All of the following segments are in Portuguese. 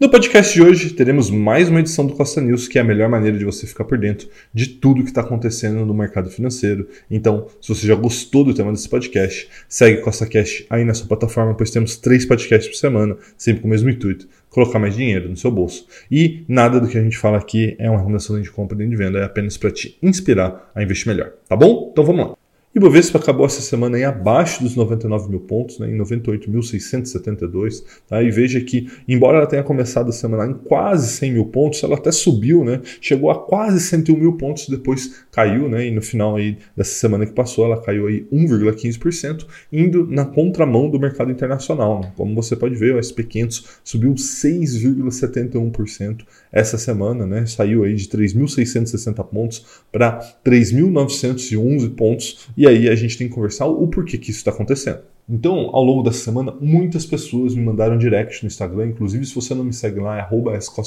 No podcast de hoje, teremos mais uma edição do Costa News, que é a melhor maneira de você ficar por dentro de tudo que está acontecendo no mercado financeiro. Então, se você já gostou do tema desse podcast, segue Costa Cash aí na sua plataforma, pois temos três podcasts por semana, sempre com o mesmo intuito, colocar mais dinheiro no seu bolso. E nada do que a gente fala aqui é uma recomendação de compra nem de venda, é apenas para te inspirar a investir melhor, tá bom? Então vamos lá. Ibovespa acabou essa semana em abaixo dos 99 mil pontos, né, em 98.672. Tá? E veja que, embora ela tenha começado a semana em quase 100 mil pontos, ela até subiu, né, chegou a quase 101 mil pontos, depois caiu, né, e no final aí dessa semana que passou, ela caiu aí 1,15%, indo na contramão do mercado internacional. Né? Como você pode ver, o SP500 subiu 6,71% essa semana, né, saiu aí de 3.660 pontos para 3.911 pontos, e aí a gente tem que conversar o porquê que isso está acontecendo. Então, ao longo dessa semana, muitas pessoas me mandaram direct no Instagram, inclusive se você não me segue lá, é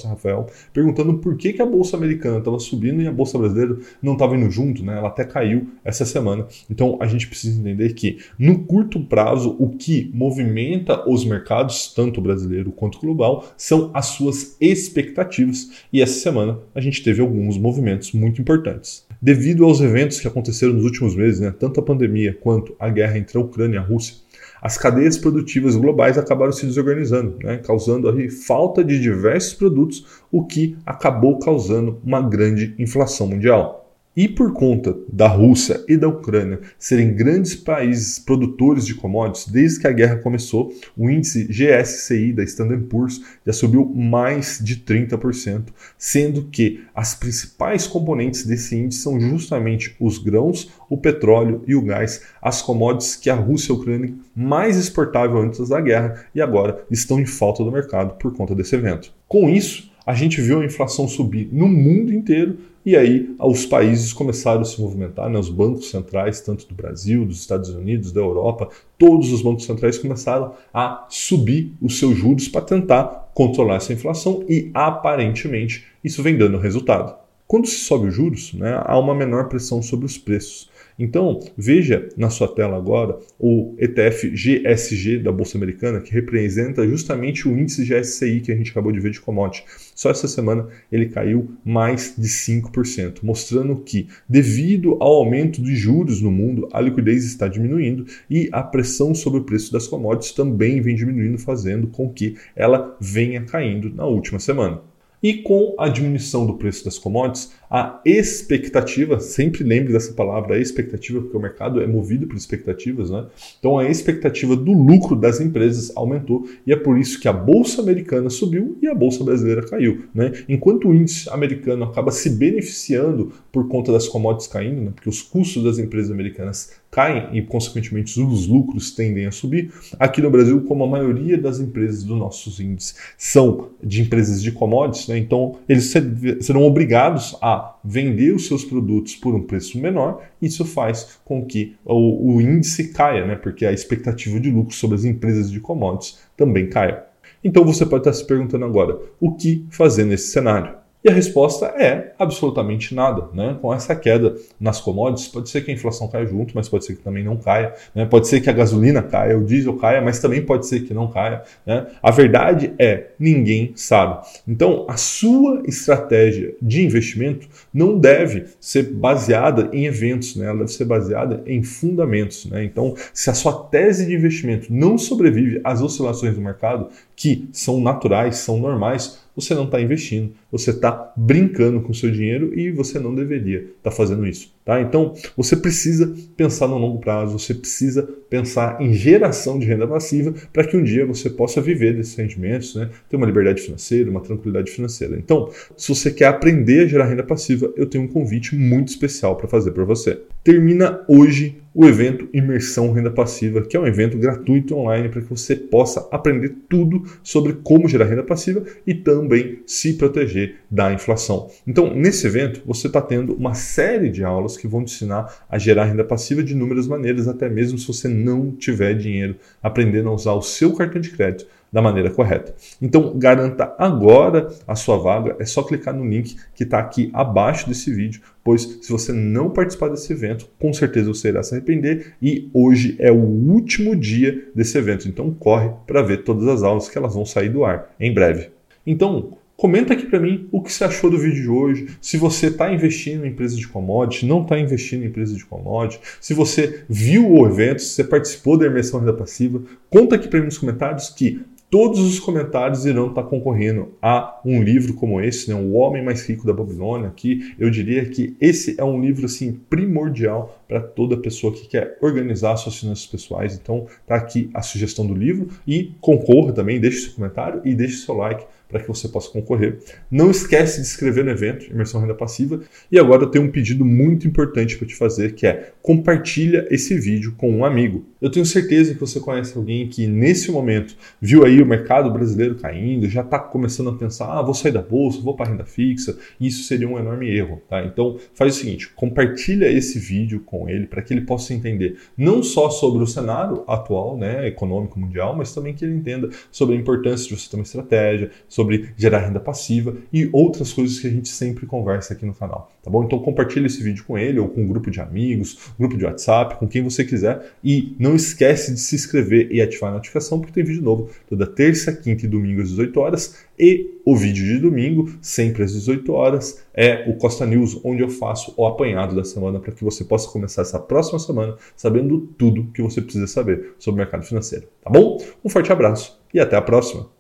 Rafael, perguntando por que, que a Bolsa Americana estava subindo e a Bolsa Brasileira não estava indo junto, né? Ela até caiu essa semana. Então, a gente precisa entender que, no curto prazo, o que movimenta os mercados, tanto brasileiro quanto global, são as suas expectativas. E essa semana a gente teve alguns movimentos muito importantes. Devido aos eventos que aconteceram nos últimos meses, né, tanto a pandemia quanto a guerra entre a Ucrânia e a Rússia, as cadeias produtivas globais acabaram se desorganizando, né, causando aí falta de diversos produtos, o que acabou causando uma grande inflação mundial. E por conta da Rússia e da Ucrânia serem grandes países produtores de commodities, desde que a guerra começou, o índice GSCI da Standard Poor's já subiu mais de 30%, sendo que as principais componentes desse índice são justamente os grãos, o petróleo e o gás, as commodities que a Rússia e a Ucrânia mais exportavam antes da guerra e agora estão em falta do mercado por conta desse evento. Com isso, a gente viu a inflação subir no mundo inteiro e aí os países começaram a se movimentar, né? os bancos centrais, tanto do Brasil, dos Estados Unidos, da Europa, todos os bancos centrais começaram a subir os seus juros para tentar controlar essa inflação e aparentemente isso vem dando resultado. Quando se sobe os juros, né, há uma menor pressão sobre os preços. Então, veja na sua tela agora o ETF GSG da Bolsa Americana, que representa justamente o índice GSCI que a gente acabou de ver de commodity. Só essa semana ele caiu mais de 5%, mostrando que, devido ao aumento de juros no mundo, a liquidez está diminuindo e a pressão sobre o preço das commodities também vem diminuindo, fazendo com que ela venha caindo na última semana. E com a diminuição do preço das commodities, a expectativa, sempre lembre dessa palavra, a expectativa, porque o mercado é movido por expectativas, né? Então a expectativa do lucro das empresas aumentou e é por isso que a bolsa americana subiu e a bolsa brasileira caiu, né? Enquanto o índice americano acaba se beneficiando por conta das commodities caindo, né? porque os custos das empresas americanas caem e, consequentemente, os lucros tendem a subir. Aqui no Brasil, como a maioria das empresas dos nossos índices são de empresas de commodities, né, então eles serão obrigados a vender os seus produtos por um preço menor. Isso faz com que o, o índice caia, né, porque a expectativa de lucro sobre as empresas de commodities também caia. Então você pode estar se perguntando agora, o que fazer nesse cenário? E a resposta é absolutamente nada. Né? Com essa queda nas commodities, pode ser que a inflação caia junto, mas pode ser que também não caia. Né? Pode ser que a gasolina caia, o diesel caia, mas também pode ser que não caia. Né? A verdade é, ninguém sabe. Então, a sua estratégia de investimento não deve ser baseada em eventos, né? ela deve ser baseada em fundamentos. Né? Então, se a sua tese de investimento não sobrevive às oscilações do mercado, que são naturais, são normais, você não está investindo, você está brincando com o seu dinheiro e você não deveria estar tá fazendo isso. Tá? Então, você precisa pensar no longo prazo, você precisa pensar em geração de renda passiva para que um dia você possa viver desses rendimentos, né? ter uma liberdade financeira, uma tranquilidade financeira. Então, se você quer aprender a gerar renda passiva, eu tenho um convite muito especial para fazer para você. Termina hoje o evento Imersão Renda Passiva, que é um evento gratuito online para que você possa aprender tudo sobre como gerar renda passiva e também se proteger da inflação. Então, nesse evento, você está tendo uma série de aulas que vão te ensinar a gerar renda passiva de inúmeras maneiras, até mesmo se você não tiver dinheiro, aprendendo a usar o seu cartão de crédito da maneira correta. Então, garanta agora a sua vaga, é só clicar no link que está aqui abaixo desse vídeo, pois se você não participar desse evento, com certeza você irá se arrepender e hoje é o último dia desse evento, então corre para ver todas as aulas que elas vão sair do ar em breve. Então, Comenta aqui para mim o que você achou do vídeo de hoje. Se você está investindo em empresas de commodity, não está investindo em empresas de commodity. Se você viu o evento, se você participou da imersão renda passiva, conta aqui para mim nos comentários que todos os comentários irão estar concorrendo a um livro como esse, né, O Homem Mais Rico da Babilônia, que eu diria que esse é um livro assim primordial para toda pessoa que quer organizar suas finanças pessoais. Então, tá aqui a sugestão do livro e concorra também, deixe seu comentário e deixe seu like para que você possa concorrer. Não esquece de inscrever no evento Imersão Renda Passiva. E agora eu tenho um pedido muito importante para te fazer, que é compartilha esse vídeo com um amigo. Eu tenho certeza que você conhece alguém que nesse momento viu aí o mercado brasileiro caindo, já está começando a pensar, ah, vou sair da bolsa, vou para renda fixa. Isso seria um enorme erro, tá? Então faz o seguinte, compartilha esse vídeo com ele para que ele possa entender não só sobre o cenário atual, né, econômico mundial, mas também que ele entenda sobre a importância de você ter uma estratégia, sobre sobre gerar renda passiva e outras coisas que a gente sempre conversa aqui no canal, tá bom? Então compartilhe esse vídeo com ele ou com um grupo de amigos, grupo de WhatsApp, com quem você quiser e não esquece de se inscrever e ativar a notificação porque tem vídeo novo toda terça, quinta e domingo às 18 horas e o vídeo de domingo, sempre às 18 horas, é o Costa News, onde eu faço o apanhado da semana para que você possa começar essa próxima semana sabendo tudo que você precisa saber sobre o mercado financeiro, tá bom? Um forte abraço e até a próxima!